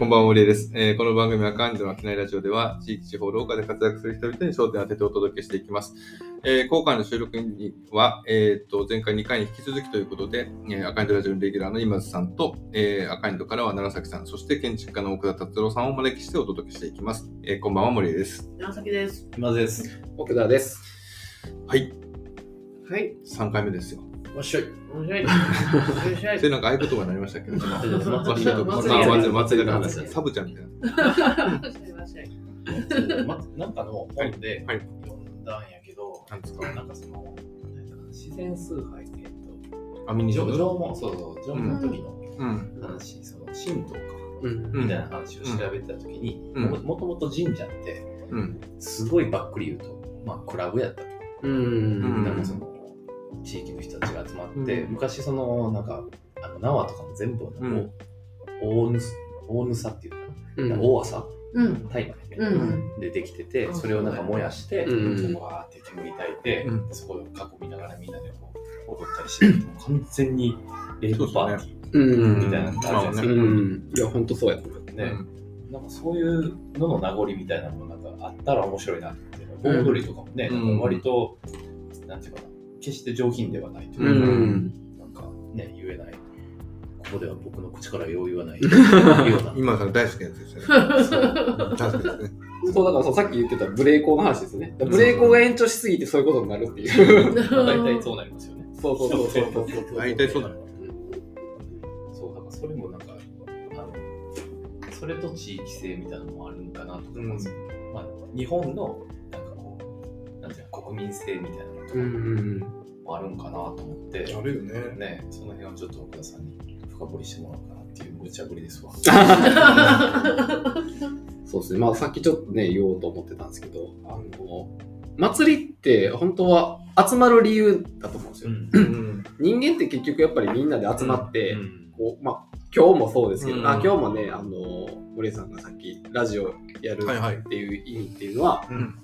こんばんは、森江です。えーこの番組は関東の商いラジオでは、地域、地方、廊下で活躍する人々に焦点を当ててお届けしていきます。えー今回の収録には、えーと、前回2回に引き続きということで、えー、アカインドラジオのレギュラーの今津さんと、えーアカインドからは楢崎さん、そして建築家の奥田達郎さんをお招きしてお届けしていきます。えーこんばんは、森江です。長崎です。今です。奥田です。はい、はい。3回目ですよ。わっしょい。面白い。面白い それなんか合言葉になりましたけ？ど、まあ、祭りまあちょっとまあ祭り祭りの話、サブちゃんみたいな。面白い。ま、なんかの本ではい読んだんやけど、なんですかなんかその、自然崇拝って、えっアミニ縄文、そうそう、縄文の時のうん。話、その神道か、みたいな話を調べてた時に、うんももともと神社って、うん。すごいばっくり言うと、まあ、クラブやったと。うん。なんかその、地域の人たちが集まって、うん昔その、なんか、あの縄とかも全部、うん大ぬ大ぬさっていうのかな、うん。大朝？うん。タイマーうね、ん。でできてて、うんそれをなんか燃やして、うんわーって煙焚いて、うんでそこで囲みながらみんなでこう踊ったりして、もう完全にレイブパーティうん。ーみたいなのがあるじゃないですか。うん。いや、ほんとそうやと思う。ねなんかそういうのの名残みたいなのもなんかあったら面白いなっていうの盆踊りとかもね、うんなんか割と、なんていうかな、決して上品ではないとういうか、ん。なんかね、言えない、ここでは僕の口からよう言わないような。今さん大好きなやつですよね。大好きですね。そう、だからそうさっき言ってたブレーコーの話ですね。ブレーコーが延長しすぎてそういうことになるっていう。大体そうなりますよね。そうそうそうそうそうそう。大体そうなの。そう、だからそれもなんか、あの、それと地域性みたいなのもあるのかなとか思うんですよ。まあ、日本の、なんていうの、国民性みたいなのとかうん。もあるんかなと思って、あるよね。ね、その辺をちょっと奥田さんに深掘りしてもらおうかなっていう無茶ぶりですわ。そうですね。まあさっきちょっとね、言おうと思ってたんですけど、あの、祭りって本当は集まる理由だと思うんですよ。うん。人間って結局やっぱりみんなで集まって、うんこう、まあ、今日もそうですけど、うんあ今日もね、あの、森さんがさっきラジオやるはいはいっていう意味っていうのは、うん。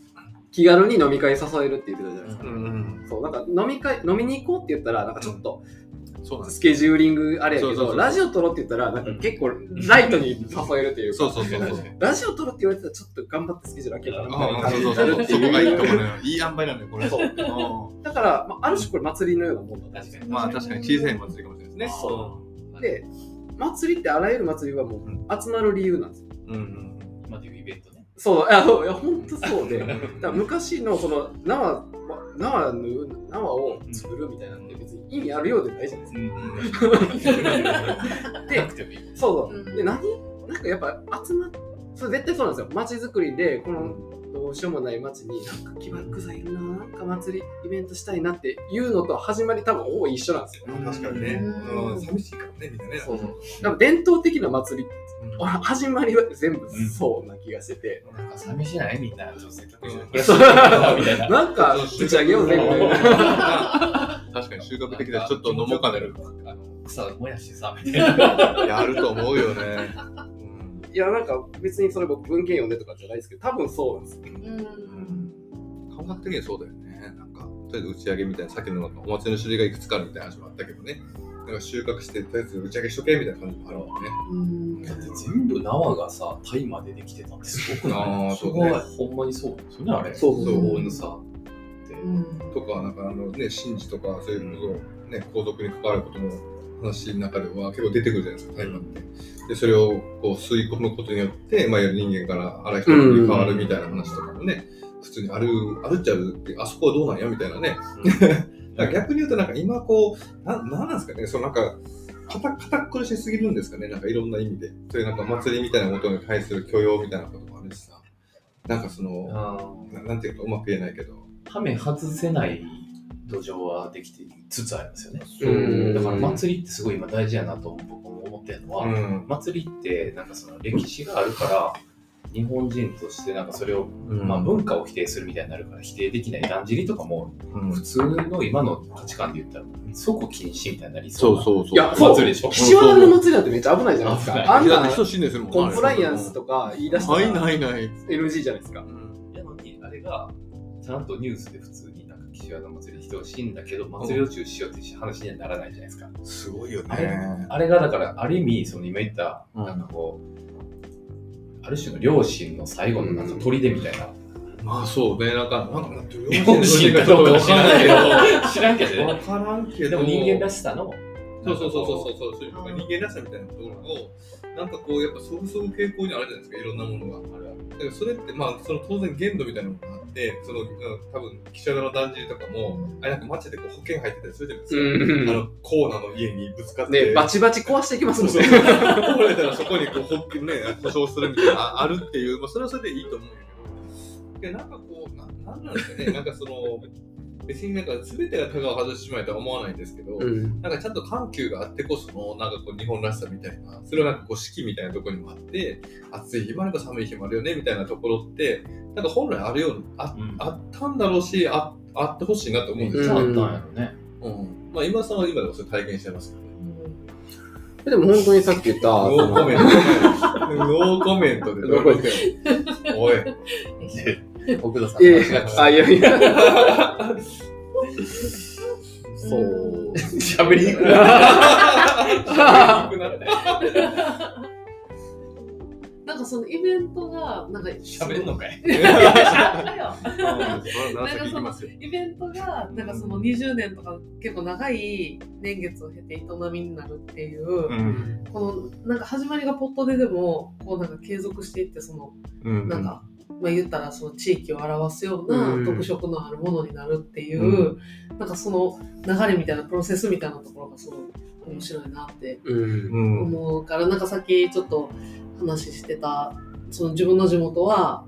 気軽に飲み会誘えるって言ってたじゃないですか。うん。そう、なんか飲み会、飲みに行こうって言ったら、なんかちょっとそうなんです。スケジューリングあれやけど、ラジオ撮ろうって言ったら、なんか結構ライトに誘えるっていうか、そうそうそうそう。ラジオ撮ろうって言われてたらちょっと頑張ってスケジュール開けたらああ、そうそうそう。そこがいいとこ。ろね。いい塩梅なんだよ、これ。そううだから、まあ、ある種これ祭りのようなもんだ。確かに。んまあ確かに小さい祭りかもしれないですね。そうで、祭りってあらゆる祭りはもう集まる理由なんですよ。うん。うん。そう、いや、そういや本当そうで。だから昔のその縄縄の縄を作るみたいなんて別に意味あるようでないじゃないですか。で。そうそう。うんで、何なんかやっぱ集まっそれ絶対そうなんですよ。街づくりで、このどうしようもない街になんか起爆剤いるな、なんか祭り、イベントしたいなっていうのと始まり多分ほぼ一緒なんですよ。確かにね。うんうん。寂しいからね、みんなね。そうそう。伝統的な祭り、うん始まりは全部そうな気がしてて。なんか寂しない？みんな、ちょっとせっかくうん暮らしてるからみたいな。なんか打ち上げようぜみたいな。確かに収穫的でちょっと飲もうかねる。草燃やしてさ、みたいな。やると思うよね。いや、なんか別にそれ僕文献読んでとかじゃないですけど、多分そうなんですよ。うん。感覚的にそうだよね。なんか、とりあえず打ち上げみたいな、さっきのお祭りの種類がいくつかあるみたいな話もあったけどね。なんか収穫して、とりあえず打ち上げしとけみたいな感じもあるもんね。うん。だって全部縄がさ、タイマーでできてたってすごくない？そこはほんまにそうですよね、あれ。そうそう大ぬさっ。とか、なんかあのね、神事とか、そういうこと、ね、皇族に関わることの話の中では結構出てくるじゃないですか、タイマーって。で、それをこう吸い込むことによって、まあ、人間から荒い人に変わるみたいな話とかもね、普通にある、あるっちゃあるって、あそこはどうなんやみたいなね。だから逆に言うと、なんか今こう、ななんなんですかね、そのなんか、堅堅苦しすぎるんですかね、なんかいろんな意味で。そういうなんか祭りみたいなことに対する許容みたいなこともあるしさ。なんかその、あななんていうかうまく言えないけど。ーはめ外せない土壌はできてつつありますよね。うんだから祭りってすごい今大事やなと僕も思ってるのは、うん。祭りってなんかその歴史があるから日本人としてなんかそれを、うんまあ、文化を否定するみたいになるから否定できないだんじりとかもうん普通の今の価値観で言ったら即禁止みたいになりそそううそうそう。いや、そう。祭りでしょ岸和田の祭りなんてめっちゃ危ないじゃないですか。危ないあんな人死んでするもんコンプライアンスとか言い出したらはいないない。NG じゃないですか。なのにあれがちゃんとニュースで普通になんか岸和田祭り人が死んだけど祭りを中止しようって話にはならないじゃないですか。すごいよあれね。あれがだからある意味その今言ったうんなんかこうある種の両親の最後のなんか砦みたいな。まあそうね、なんか、なんか、両親かどうかは 知らんけど、知らんけどわね。からんけど。でも人間らしさの、そうそうそうそうそうそう、そういう人間らしさみたいなところを、なんかこう、やっぱそぐそぐ傾向にあるじゃないですか、いろんなものが。あだからそれって、まあ、その当然限度みたいなのがあって、その、うん多分、記者のだんじりとかも、あれなんか街でこう保険入ってたりするじゃないですか。うんあの、コーナーの家にぶつかって。ね、バチバチ壊していきますもんそうねそう。。壊れたらそこにこう、ほね、故障するみたいなのああるっていう、まあ、それはそれでいいと思うんやけど、でなんかこう、ななんなんですかね、なんかその、別になんか全てがタガを外してしまえとは思わないんですけど、うん。なんかちゃんと緩急があってこその、なんかこう日本らしさみたいな、それはなんかこう四季みたいなところにもあって、暑い日もあれば寒い日もあるよねみたいなところって、なんか本来あるようにあ,、うんあったんだろうし、ああってほしいなと思うんですよ。あったんやろね。うんまあ今さんは今でもそれ体験してますけどね。でも本当にさっき言った、ノーコメント。ノーコメントでどこおい。奥田さんいやいやあ、いやいや。そう。喋りにくくなった。なんかそのイベントが、なんか、喋んのかい？いやなんか聞きますよ。イベントが、なんかその20年とか結構長い年月を経て営みになるっていう、ん。このなんか始まりがポットででも、こうなんか継続していって、その、うんなんか、まあ言ったらその地域を表すようなうん特色のあるものになるっていう、なんかその流れみたいなプロセスみたいなところがすごい面白いなってうん。うん。思うから、なんかさっきちょっと話してた、その自分の地元は、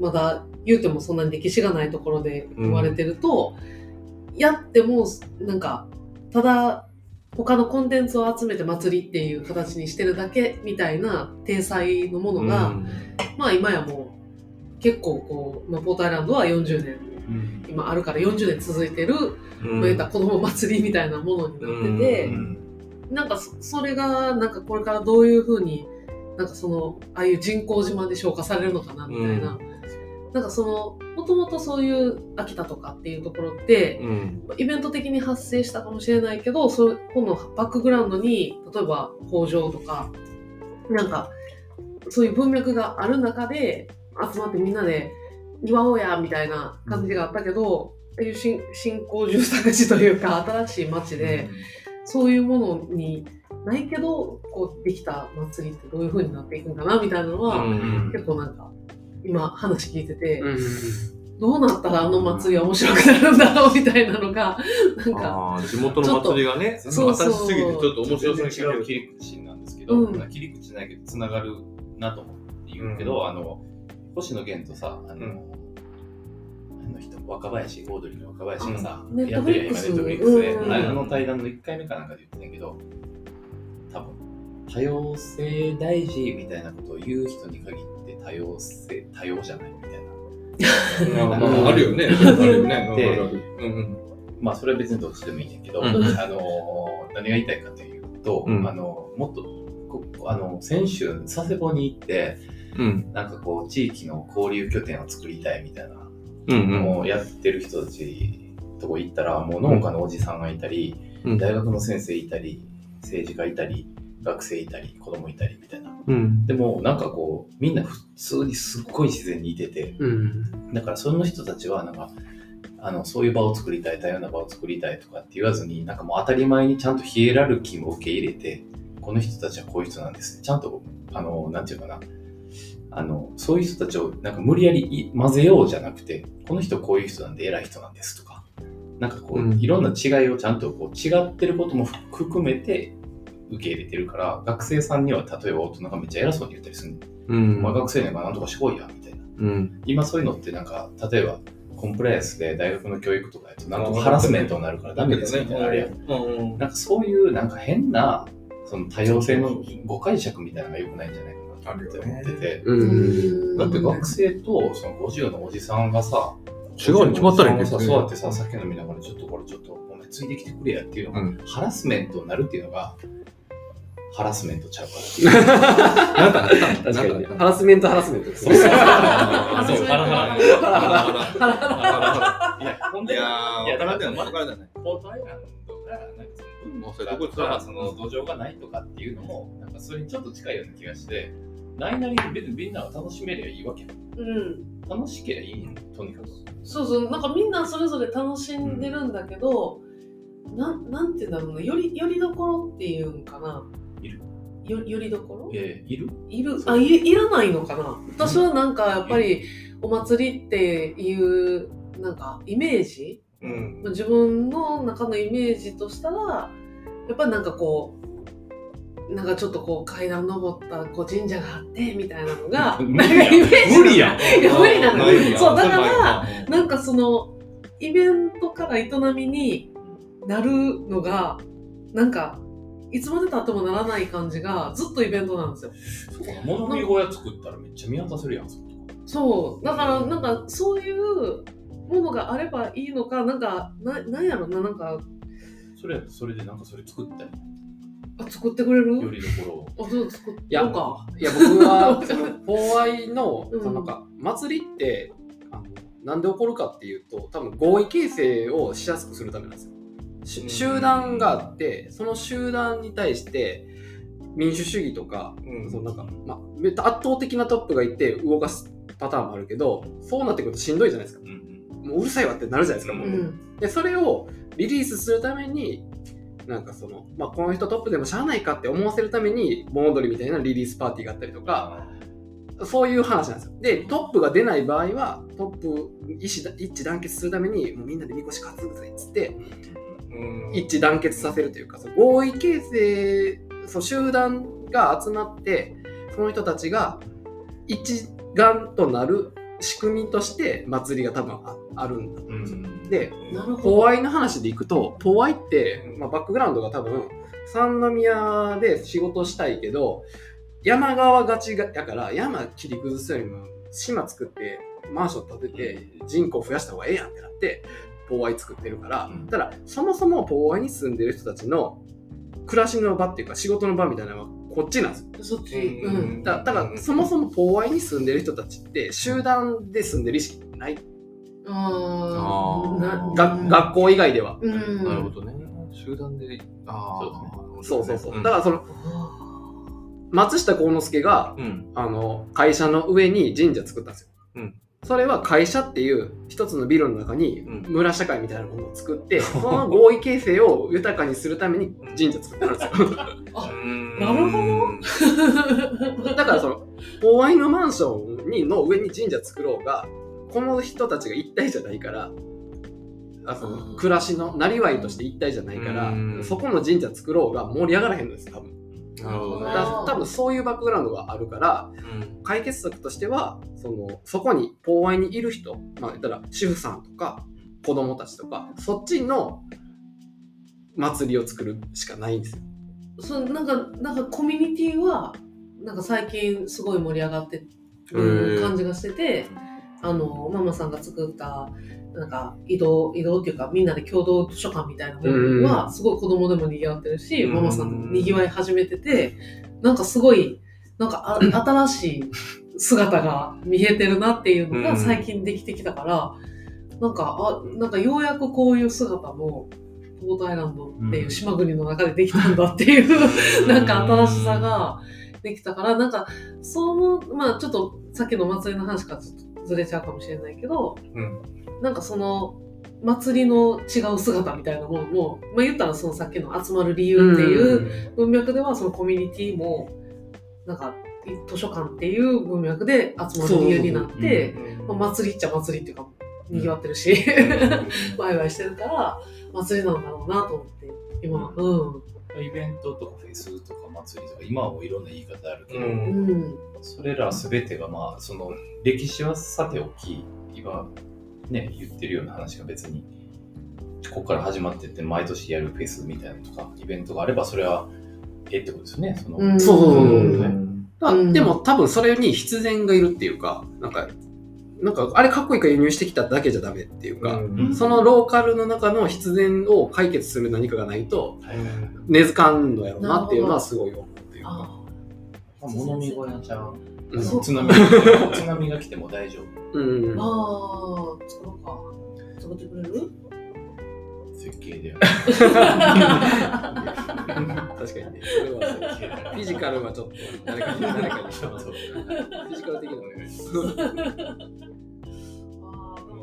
まだ言うてもそんなに歴史がないところで生まれてると、やっても、なんか、ただ、他のコンテンツを集めて祭りっていう形にしてるだけみたいな体裁のものが、まあ今やもう結構こう、まあ、ポートアイランドは40年今あるから40年続いてる、うん、ったら子供祭りみたいなものになってて、うん。なんかそそれがなんかこれからどういうふうになんかそのああいう人工島で消化されるのかなみたいな、なんかそのもともとそういう秋田とかっていうところって、うん。イベント的に発生したかもしれないけどそうこのバックグラウンドに例えば工場とかなんかそういう文脈がある中で集まってみんなで祝おうやみたいな感じがあったけど、ああいう新新興住宅地というか新しい街で、そういうものにないけどこうできた祭りってどういう風になっていくんかなみたいなのは、うん結構なんか今話聞いてて、うん。どうなったらあの祭りは面白くなるんだろうみたいなのがなんか。地元の祭りがね、ちょっと新しすぎてちょっと面白そうに違う切り口なんですけど、うん切り口ないけどつながるなと思って言うけど、あの星野源とさあの、うんあの人若林オードリーの若林がさ、うん。やってるやん今ネットフリックスで、うん。あの対談の1回目かなんかで言ってたけど多分多様性大事みたいなことを言う人に限って多様性多様じゃないみたいな。まあまああるよね。あるよね。でまあそれは別にどっちでもいいんだけど、うん。あの何が言いたいかというと、うん。あのもっとこあの先週佐世保に行ってうん。なんかこう地域の交流拠点を作りたいみたいなをやってる人たちとこ行ったらもう農家のおじさんがいたり、うん大学の先生いたり政治家いたり学生いたり子供いたりみたいなうん。でもなんかこうみんな普通にすっごい自然にいててうん。だからその人たちはなんかあのそういう場を作りたい多様な場を作りたいとかって言わずになんかもう当たり前にちゃんとヒエラルキーも受け入れてこの人たちはこういう人なんですちゃんとあのなんていうかなあのそういう人たちをなんか無理やりい混ぜようじゃなくてこの人こういう人なんで偉い人なんですとかなんかこう、うんいろんな違いをちゃんとこう違ってることも含めて受け入れてるから学生さんには例えば大人がめっちゃ偉そうに言ったりするの、うん。まあ、学生ねんからなんとかしてこいやみたいなうん。今そういうのってなんか例えばコンプライアンスで大学の教育とかやとなんとかハラスメントになるからダメですみたいなのあるやんうん。なんかそういうなんか変なその多様性の誤解釈みたいなのが良くないんじゃないかなって思ってて、うん。だって学生とその50のおじさんがさ違うに決まったらいいんですさね。そうやってさ酒飲みながらちょっとこれちょっとお前ついてきてくれやっていうのが、うん。ハラスメントになるっていうのがハラスメントちゃうから。なんかハラスメントハラスメントです。そうそう。ハラハラハラハいやほんラ。でいやー、いや分からんではない。分からんではない。ポートアイランドがなんかそのもうそれどこその土壌がないとかっていうのもなんかそれにちょっと近いような気がしてないなりに別にみんなが楽しめりゃいいわけ。うん。楽しければいいんとにかく。そうそう、なんかみんなそれぞれ楽しんでるんだけど、なん、なんて言うんだろうな、より、よりどころっていうんかな。いるよ、よりどころ？えー、いる？いる、あ、い、いらないのかな私はなんかやっぱり、お祭りっていう、なんかイメージ？うん。自分の中のイメージとしたら、やっぱりなんかこう、なんかちょっとこう階段登ったこう神社があってみたいなのが、無なんか理やんイメージ無理やん。いや無理なのそうだからなんかそのイベントから営みになるのがなんかいつまでたってもならない感じがずっとイベントなんですよ。そうか物見小屋作ったらめっちゃ見渡せるやん。そうだからなんかそういうものがあればいいのかなんかななんやろななんかそれそれでなんかそれ作ったり、あ作ってくれる？よりどころを。あそう作っいやようか。いや僕はその 法愛のうんそのなんか祭りってあのなんで起こるかっていうと多分合意形成をしやすくするためなんですよ。集団があってその集団に対して民主主義とかうんそのなんか、まあ、め圧倒的なトップがいて動かすパターンもあるけどそうなってくるとしんどいじゃないですか。うんうんもううるさいわってなるじゃないですか。もううんでそれをリリースするためになんかその、まあ、この人トップでもしゃあないかって思わせるために盆踊りみたいなリリースパーティーがあったりとかそういう話なんですよ。でトップが出ない場合はトップ一致団結するためにもうみんなでみこし担ぐぜっつってうん。一致団結させるというかその合意形成そう集団が集まってその人たちが一丸となる仕組みとして祭りが多分ああるんだと思うんですよ。うんでポど。ワイの話でいくと、ポワイって、まあ、バックグラウンドが多分、三宮で仕事したいけど、山側がちがやから、山切り崩すよりも、島作って、マンション建てて、人口増やした方がええやんってなって、ポワイ作ってるから、うんただ、そもそもポワイに住んでる人たちの暮らしの場っていうか、仕事の場みたいなのはこっちなんですよ。そっち。ううんん。だだから、そもそもポワイに住んでる人たちって、集団で住んでる意識ない。あーなが学校以外では。うん。なるほどね。集団で、ああ、そうそうそう。んだからその、松下幸之助が、うん。あの、会社の上に神社作ったんですよ。うんそれは会社っていう一つのビルの中にうん村社会みたいなものを作って、その合意形成を豊かにするために神社作ってるんですよ。なるほどだからその、公愛のマンションにの上に神社作ろうが、この人たちが一体じゃないから、あその暮らしのなりわいとして一体じゃないからうん、そこの神社作ろうが盛り上がらへんのです、多分。なるほどね。多分そういうバックグラウンドがあるから、うん解決策としてはそのそこに公愛にいる人まあ言ったら主婦さんとか子供たちとかそっちの祭りを作るしかないんですよ。そうなんかなんかコミュニティはなんか最近すごい盛り上がってる感じがしてて、あのママさんが作ったなんか移動移動っていうかみんなで共同図書館みたいなものはすごい子供でも賑わってるし、うんママさんも賑わい始めててなんかすごいなんかあ新しい姿が見えてるなっていうのが最近できてきたから、なんかあなんかようやくこういう姿もポートアイランドっていう島国の中でできたんだっていう、なんか新しさができたから、なんか、その、まあちょっとさっきの祭りの話からちょっとずれちゃうかもしれないけど、うん。なんかその、祭りの違う姿みたいなものも、まあ言ったらそのさっきの集まる理由っていう文脈ではそのコミュニティも、なんか図書館っていう文脈で集まる理由になって、まあ、祭りっちゃ祭りっていうか、賑わってるし、ワイワイしてるから、祭りなんだろうなと思って、今、うん。イベントとかフェスとか祭りとか今はもういろんな言い方あるけど、うんうん。それら全てがまあその歴史はさておき今ね言ってるような話が別にここから始まってって毎年やるフェスみたいなのとかイベントがあればそれはええってことですよねその、うんそうそうそうそううんだうんでも多分それに必然がいるっていうかなんかなんかあれかっこいいから輸入してきただけじゃダメっていうか、うん。そのローカルの中の必然を解決する何かがないとはい。根付かんのやろうなっていうのはすごい思うっていうか。あ物見小屋ちゃん。津波。津波が来ても大丈夫。うんあ、ああ、作ろうか。作ってくれる？設計で確か確かにね。それはそうフィジカルはちょっと誰かに誰かに。フィジカル的なお願いします。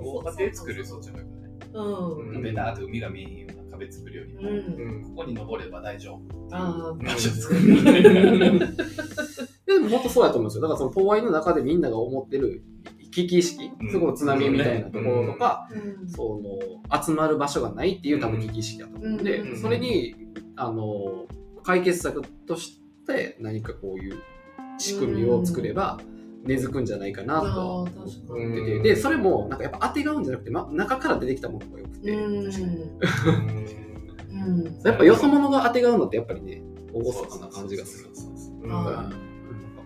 あーでも大家庭作るそっちの方がね。うん。うんベターと海が見えへんような壁作るよりも、うん。うんここに登れば大丈夫。あ場所作ーる。でも本当そうやと思うんですよ。だからその東愛の中でみんなが思ってる危機意識うん、そこの津波みたいなところとか、うんその集まる場所がないっていう多分危機意識だと思うんで、うんそれにあの解決策として何かこういう仕組みを作れば根付くんじゃないかなとはあ思ってて、うんでそれもなんかやっぱ当てがうんじゃなくて、ま、中から出てきたものがよくて。やっぱよそ者が当てがうのってやっぱりね厳かな感じがする。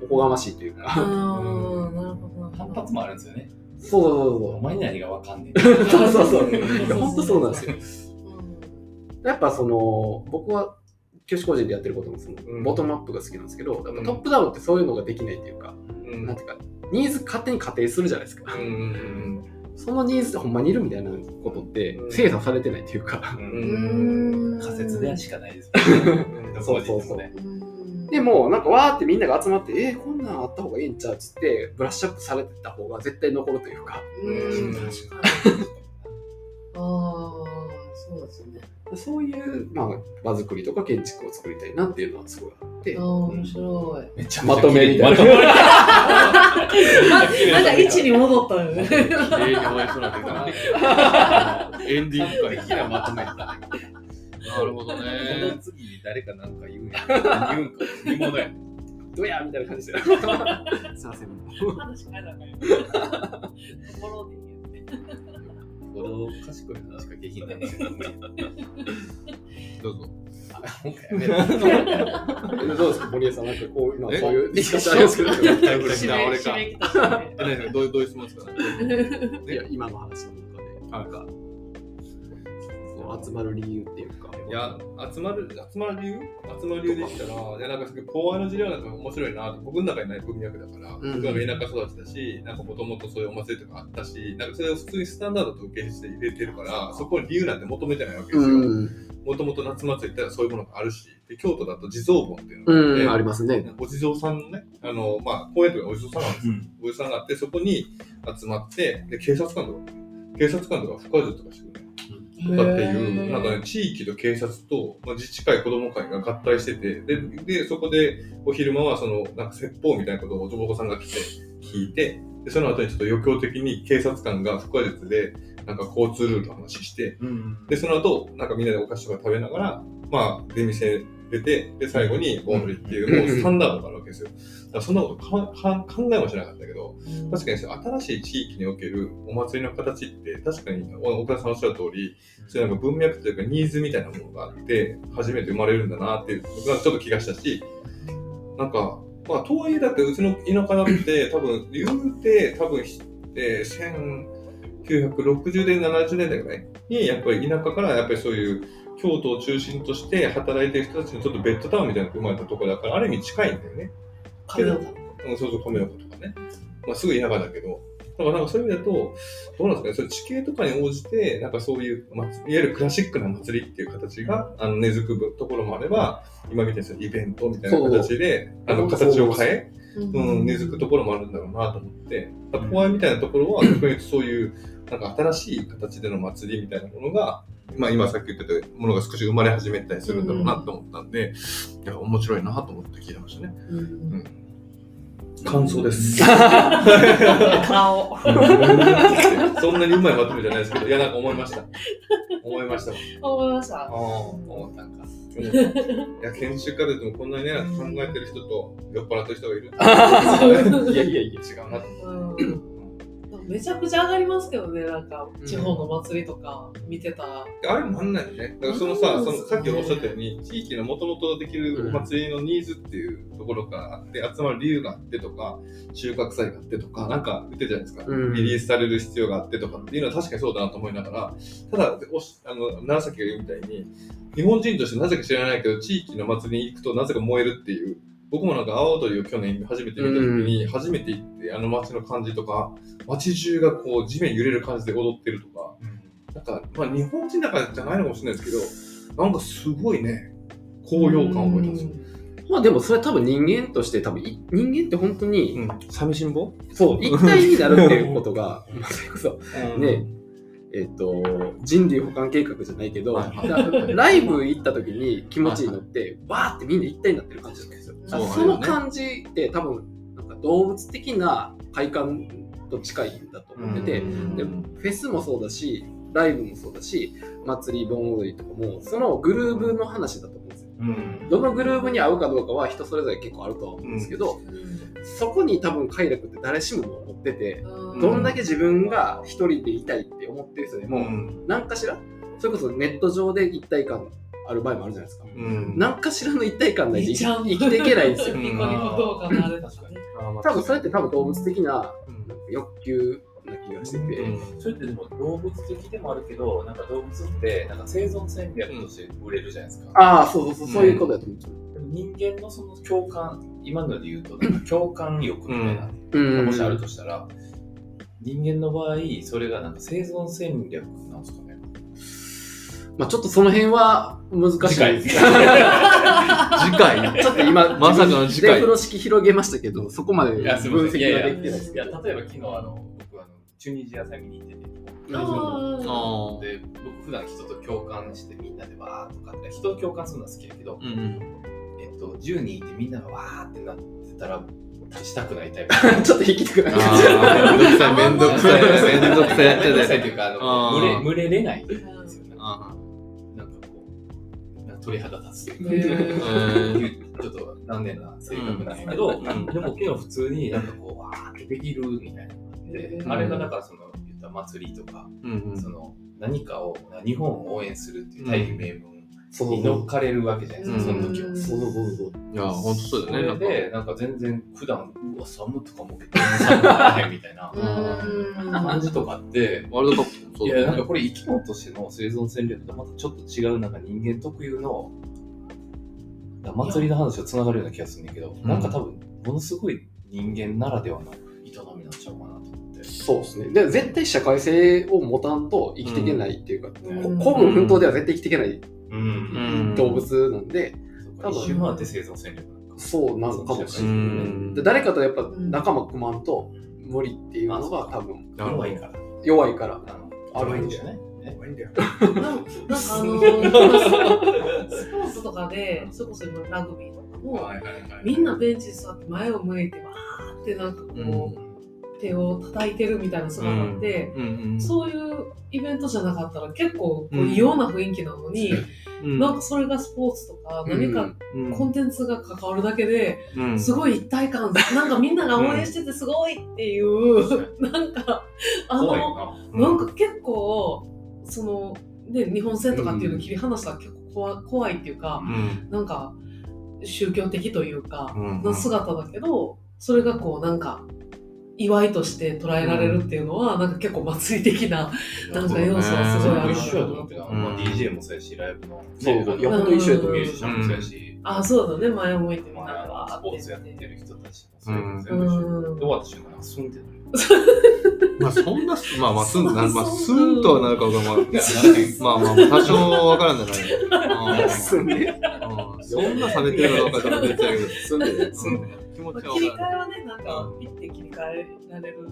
おこがましいというか。反発もあるんですよね。そうそうそうお前に何がわかんねそう。そうそうそう。本当そうなんですよ。うんやっぱその僕は教師個人でやってることもその、うんボトムアップが好きなんですけど、やっぱうんトップダウンってそういうのができないっていうか、うんなんていうか、ニーズ勝手に仮定するじゃないですか。うんそのニーズってほんまにいるみたいなことってうん。精査されてないっていうか、仮説でしかないです。うん。そうそうそうでもなんかわーってみんなが集まって、えー、こんなんあった方がいいんちゃうっつって、ブラッシュアップされてた方が絶対残るというか、うん。うん。確かに。ああ、そうですね。そういう、まあ、場作りとか建築を作りたいなっていうのはすごいあってああ、、面白い。めちゃまとめみたいな まとめまなんか位置に戻ったよね。綺麗に終わりそうなってきたなエンディング的なまとめ。なるほどこのね。次に誰かなんか言うんや。言うんか。や。どうやみたいな感じですよ。すいません。話変えなあかんよ。ところで言うね。ほど賢い話しかできないんですけど。うぞ。今回やめろ。どうですか、森江さん、なんかこう、今え？そういうディスカッションありますけど、俺か。締め切った締めえ？何ですかどういうどういう質問ですか？いや、今の話の中で、なんか、そう集まる理由っていうか、いや、集まる、集まる理由？集まる理由でしたら、いや、なんか、ポワの事例なんか面白いなと、僕の中にない文脈だから、うん僕は田舎育ちだし、なんかもともとそういうお祭りとかあったし、なんかそれを普通にスタンダードと受けして入れてるから、そこに理由なんて求めてないわけですよ。うん、もともと夏祭りってそういうものがあるし、で京都だと地蔵盆っていうのがあって、うん、ありますね。お地蔵さんのね、あの、まあ、公園とかお地蔵さんなんですよ。お地蔵さんがあって、そこに集まって、で、警察官とか、警察官とか不可術とかしてくれる。とかっていう、なんかね、地域と警察と、まあ、自治会子ども会が合体してて、で、でそこでお昼間はその、なんか説法みたいなことをおぼこさんが来て聞いて、で、その後にちょっと余興的に警察官が不可術で、なんか交通ルールの話して、で、その後、なんかみんなでお菓子とか食べながら、まあ、出店出て、で、最後に盆踊りっていう、もうスタンダードがあるわけですよ。だからそんなこと考えもしなかったけど、確かに新しい地域におけるお祭りの形って確かにお岡田さんおっしゃる通りそういうなんか文脈というかニーズみたいなものがあって初めて生まれるんだなっていう僕はちょっと気がしたしなんかまあとはいえだってうちの田舎だって 多分言うて多分ひえー1960年70年代ぐらいにやっぱり田舎からやっぱりそういう京都を中心として働いてる人たちのちょっとベッドタウンみたいなのが生まれたところだからある意味近いんだよね。亀岡。うん、そうそう、亀岡とかね。まあ、すぐ田舎だけど、だからなんかそういう意味だと、どうなんですかね、それ地形とかに応じて、なんかそういう、まあ、いわゆるクラシックな祭りっていう形が、あの、根付くところもあれば、今みたいなそういうイベントみたいな形で、あの、形を変え、うん、根付くところもあるんだろうなと思って、だ怖いみたいなところは、そういう、なんか新しい形での祭りみたいなものが、まあ今さっき言ってたものが少し生まれ始めたりするんだろうなと思ったんで、いや、面白いなと思って聞いてましたね。うん感想です。顔。そんなにうまいまとめじゃないですけど、いや、なんか思いました。思いましたわ。思いました。あ思ったんか。あ。いや、研修家でもこんなにね、考えてる人と酔っ払ってる人がいる。いやいやいや、違うなと。うんめちゃくちゃ上がりますけどね、なんか、地方の祭りとか見てたら。あれもなんない？よね。だからそのさ、うんそのさっきおっしゃったように、地域のもともとできるお祭りのニーズっていうところがあって、集まる理由があってとか、収穫祭があってとか、なんか言ってるじゃないですか。うんリリースされる必要があってとかっていうのは確かにそうだなと思いながら、ただ、おしあの、長崎が言うみたいに、日本人としてなぜか知らないけど、地域の祭りに行くとなぜか燃えるっていう、僕もなんか阿波踊りを去年初めて見た時に、初めて行って、あの街の感じとか、街中がこう地面揺れる感じで踊ってるとか、なんか、まあ日本人だからじゃないのかもしれないですけど、なんかすごいね、高揚感を覚えたんですよ。まあでもそれ多分人間として多分い人間って本当に、うん。寂しんぼ？そう。一体になるっていうことが まあそれこそ。ねえっ、と人類保管計画じゃないけど、はいだライブ行った時に気持ちに乗って、わーってみんな一体になってる感じなんですよ。そうその感じって多分なんか動物的な快感と近いんだと思ってて、うんでフェスもそうだしライブもそうだし祭り盆踊りとかもそのグルーブの話だと思うんですよ。うん。どのグルーブに合うかどうかは人それぞれ結構あるとは思うんですけど、そこに多分快楽って誰しも持ってて、うんどんだけ自分が一人でいたいって思ってる人でも、ん。何かしらそれこそネット上で一体感ある場合もあるじゃないですか。うん。何かしらの一体感ないと生きていけないんですよ。多分それって多分動物的なうん欲求な気がしてて、うん。それってでも動物的でもあるけど、なんか動物ってなんか生存戦略として売れるじゃないですか。ああ、そうそうそう、そういうことだと思う。人間のその共感、今ので言うと、なんか共感欲みたいな、うん。もしあるとしたら、人間の場合、それがなんか生存戦略なんですかね。まあちょっとその辺は難しい。次回。です。次回。ちょっと今、まさかの次回。デフロ式広げましたけど、そこまで分いやすいません。析ができてないですいや、例えば昨日、あの、チュニジアさん見に行ってて、ああで、僕普段人と共感してみんなでわーっとかって、人と共感するのは好きだけど、うん。えっと、10人いてみんながわーってなってたら、したくないタイプ。ちょっと引きたくない めんどくさい、めんどくさい、めんどくさいやってめんどくさいてっていうか、あの、群れ、群れれないんですよ。あなんかこう、鳥肌立つちょっと残念な性格なんですけど、ん。でも昨日普通になんかこう、わーってできるみたいなあって、うん。あれがだからその、言った祭りとか、その、何かを、日本を応援するっていう大義名分そうに乗っかれるわけじゃないですか、うんその時は。うんそうそうそう。いや、ほんとそうそだよね。なんか。れで、なんか全然普段、うわ、寒とかもけど、寒くならへんみたいな。うん。感じとかって、ワールドカップもそういや、なんかこれ生き物としての生存戦略とまたちょっと違う、なんか人間特有の、祭りの話とつながるような気がするんだけど、うんなんか多分、ものすごい人間ならではの営みなんちゃうかな。そうですね。で、絶対社会性を持たんと生きていけないっていうか、うんこ孤軍奮闘では絶対生きていけないうん。ん動物なんで、多分、一周回って生存戦略。そうなのかもしれないですねうんで誰かとやっぱ仲間組まんと無理っていうのが多分弱いから。弱いから。あるんだよね。ねいいんだよ。なんかあのスポーツとかで、それこそ今ラグビーとかも。みんなベンチに座って前を向いて、わーってなんかこう、手を叩いてるみたいな姿って、うんうん。そういうイベントじゃなかったら結構異様な雰囲気なのに、うん。なんかそれがスポーツとか何かうん。コンテンツが関わるだけで、うん。すごい一体感、なんかみんなが応援しててすごいっていう、なんか、あの、よな。ん。か結構、その、ね、日本戦とかっていうのを切り離したら結構怖怖いっていうか、うん。なんか宗教的というか、うん。の姿だけど、それがこうなんか、祝いとして捉えられるっていうのは、なんか結構祭り的な、な。なんか要素はすごいある。一緒やと思ってな、うん。まあ、DJ もそうやし、ライブの、そういや本当一緒やと思うミュージシャンもそうやし、あ、そうだね、前を向いてみんなまあ、がわスポーツやーっっててる人たちもうそういうん全部一緒うん。で終わった瞬間、なんかスンってなる。まあそんな、まあまあすん、なまあスンとはなるかがならへんまあまあまあ多少わからんじゃな。い うん。で、うん。そんな冷めてるのかどうか別だけど。住んで、うん。気持まあちは切り替えはね、なんかピッて切り替えられる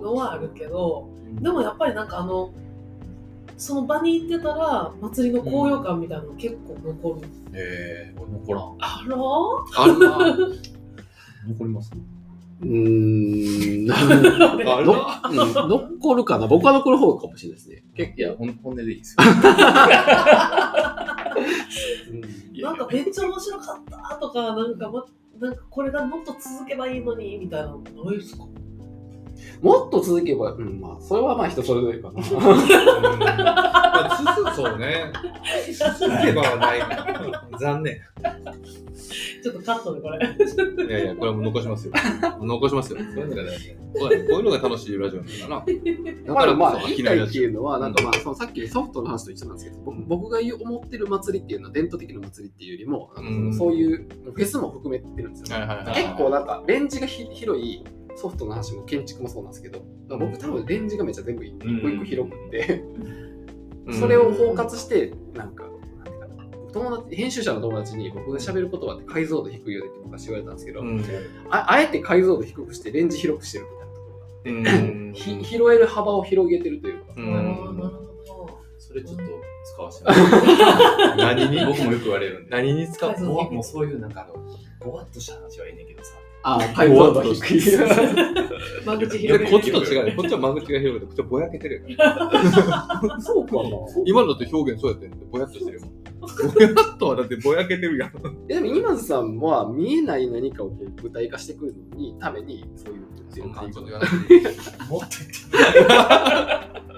のはあるけど、るでもやっぱりなんかあの、その場に行ってたら、祭りの高揚感みたいなの結構残る。えー、俺残らん。あら？あるな。残ります？うーん、残るかな僕は残る方かもしれないですね。結いや、ほん本音でいいですよ。なんかめっちゃ面白かったとか、なんか、ま、なんかこれがもっと続けばいいのにみたいなのないですか？もっと続けば、うん、まあ、それはまあ人それぞれかな。うん まあ続そうね。続けばはない。残念。ちょっとカットでこれ。いやいや、これはもう残しますよ。残しますよ。そういうのが大事。こういうのが楽しいラジオなんだな。だだからまあ、そう言いっていうのは、うんなんかまあ、そのさっきのソフトの話と一緒なんですけど、僕僕が思ってる祭りっていうのは伝統的な祭りっていうよりも、なんかそのうんそういうフェスも含めてるんですよ。はいはいはい。結構なんか、レンジがひ広いソフトの話も建築もそうなんですけど、僕多分レンジがめっちゃ全部一個一個広くって、それを包括して、なんか、友達編集者の友達に僕が喋る言葉って解像度低いよねって昔言われたんですけど、うん。ああえて解像度低くしてレンジ広くしてるみたいなところがあって、うん。ひ拾える幅を広げてるというか、うん。なるほど、なるほど。それちょっと使わせてもらって。何に？僕もよく言われるんで。何に使う？もうそういうなんかあの、ぼわっとした話はいいねんけどさ。あ解像度低い。間口で広げこっちと違うね。こっちは間口が広くて、こっちはぼやけてるよ。そうかな 今のだって表現そうやってんぼやっとしてるよ。ぼやっとはだってぼやけてるやん。えでも今津さんは見えない何かをこう具体化してくるのにためにそういうそんな感情がこと言わなくていいもっと言って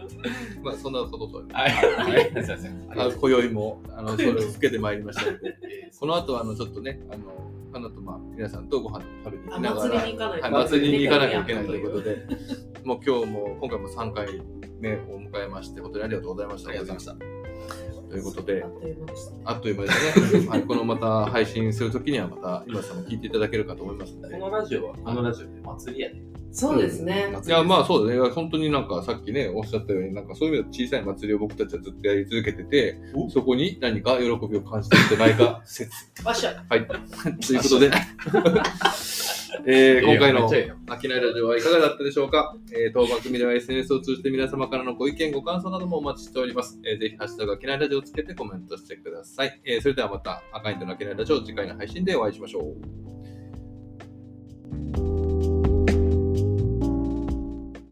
まあそんなこととね。はい。はい。すいません。あ今宵もあのそれをつけてまいりましたの この後はあのちょっとね、あの花とまあ皆さんとご飯を食べに行あきながら、祭りに行かないとはい、祭りに行かなきゃいけないということで、もう今日も今回も3回目を迎えまして、本当にありがとうございました。ありがとうございまということであ、っという間でしたね。あっという間ですね。はい、このまた配信するときにはまた今さんも聞いていただけるかと思いますので。このラジオは、このラジオで祭りやね。そうですね。いや、まあそうだね。本当になんかさっきね、おっしゃったように、なんかそういう意味で小さい祭りを僕たちはずっとやり続けてて、そこに何か喜びを感じてるんじゃないか 説。わっしゃ。はい。ということで、えー今回のめっちゃいいよ飽きないラジオはいかがだったでしょうか、えー当番組では SNS を通じて皆様からのご意見、ご感想などもお待ちしております。えーぜひ、ハッシュタグ飽きないラジオをつけてコメントしてください。えーそれではまた、赤いとの飽きないラジオ次回の配信でお会いしましょう。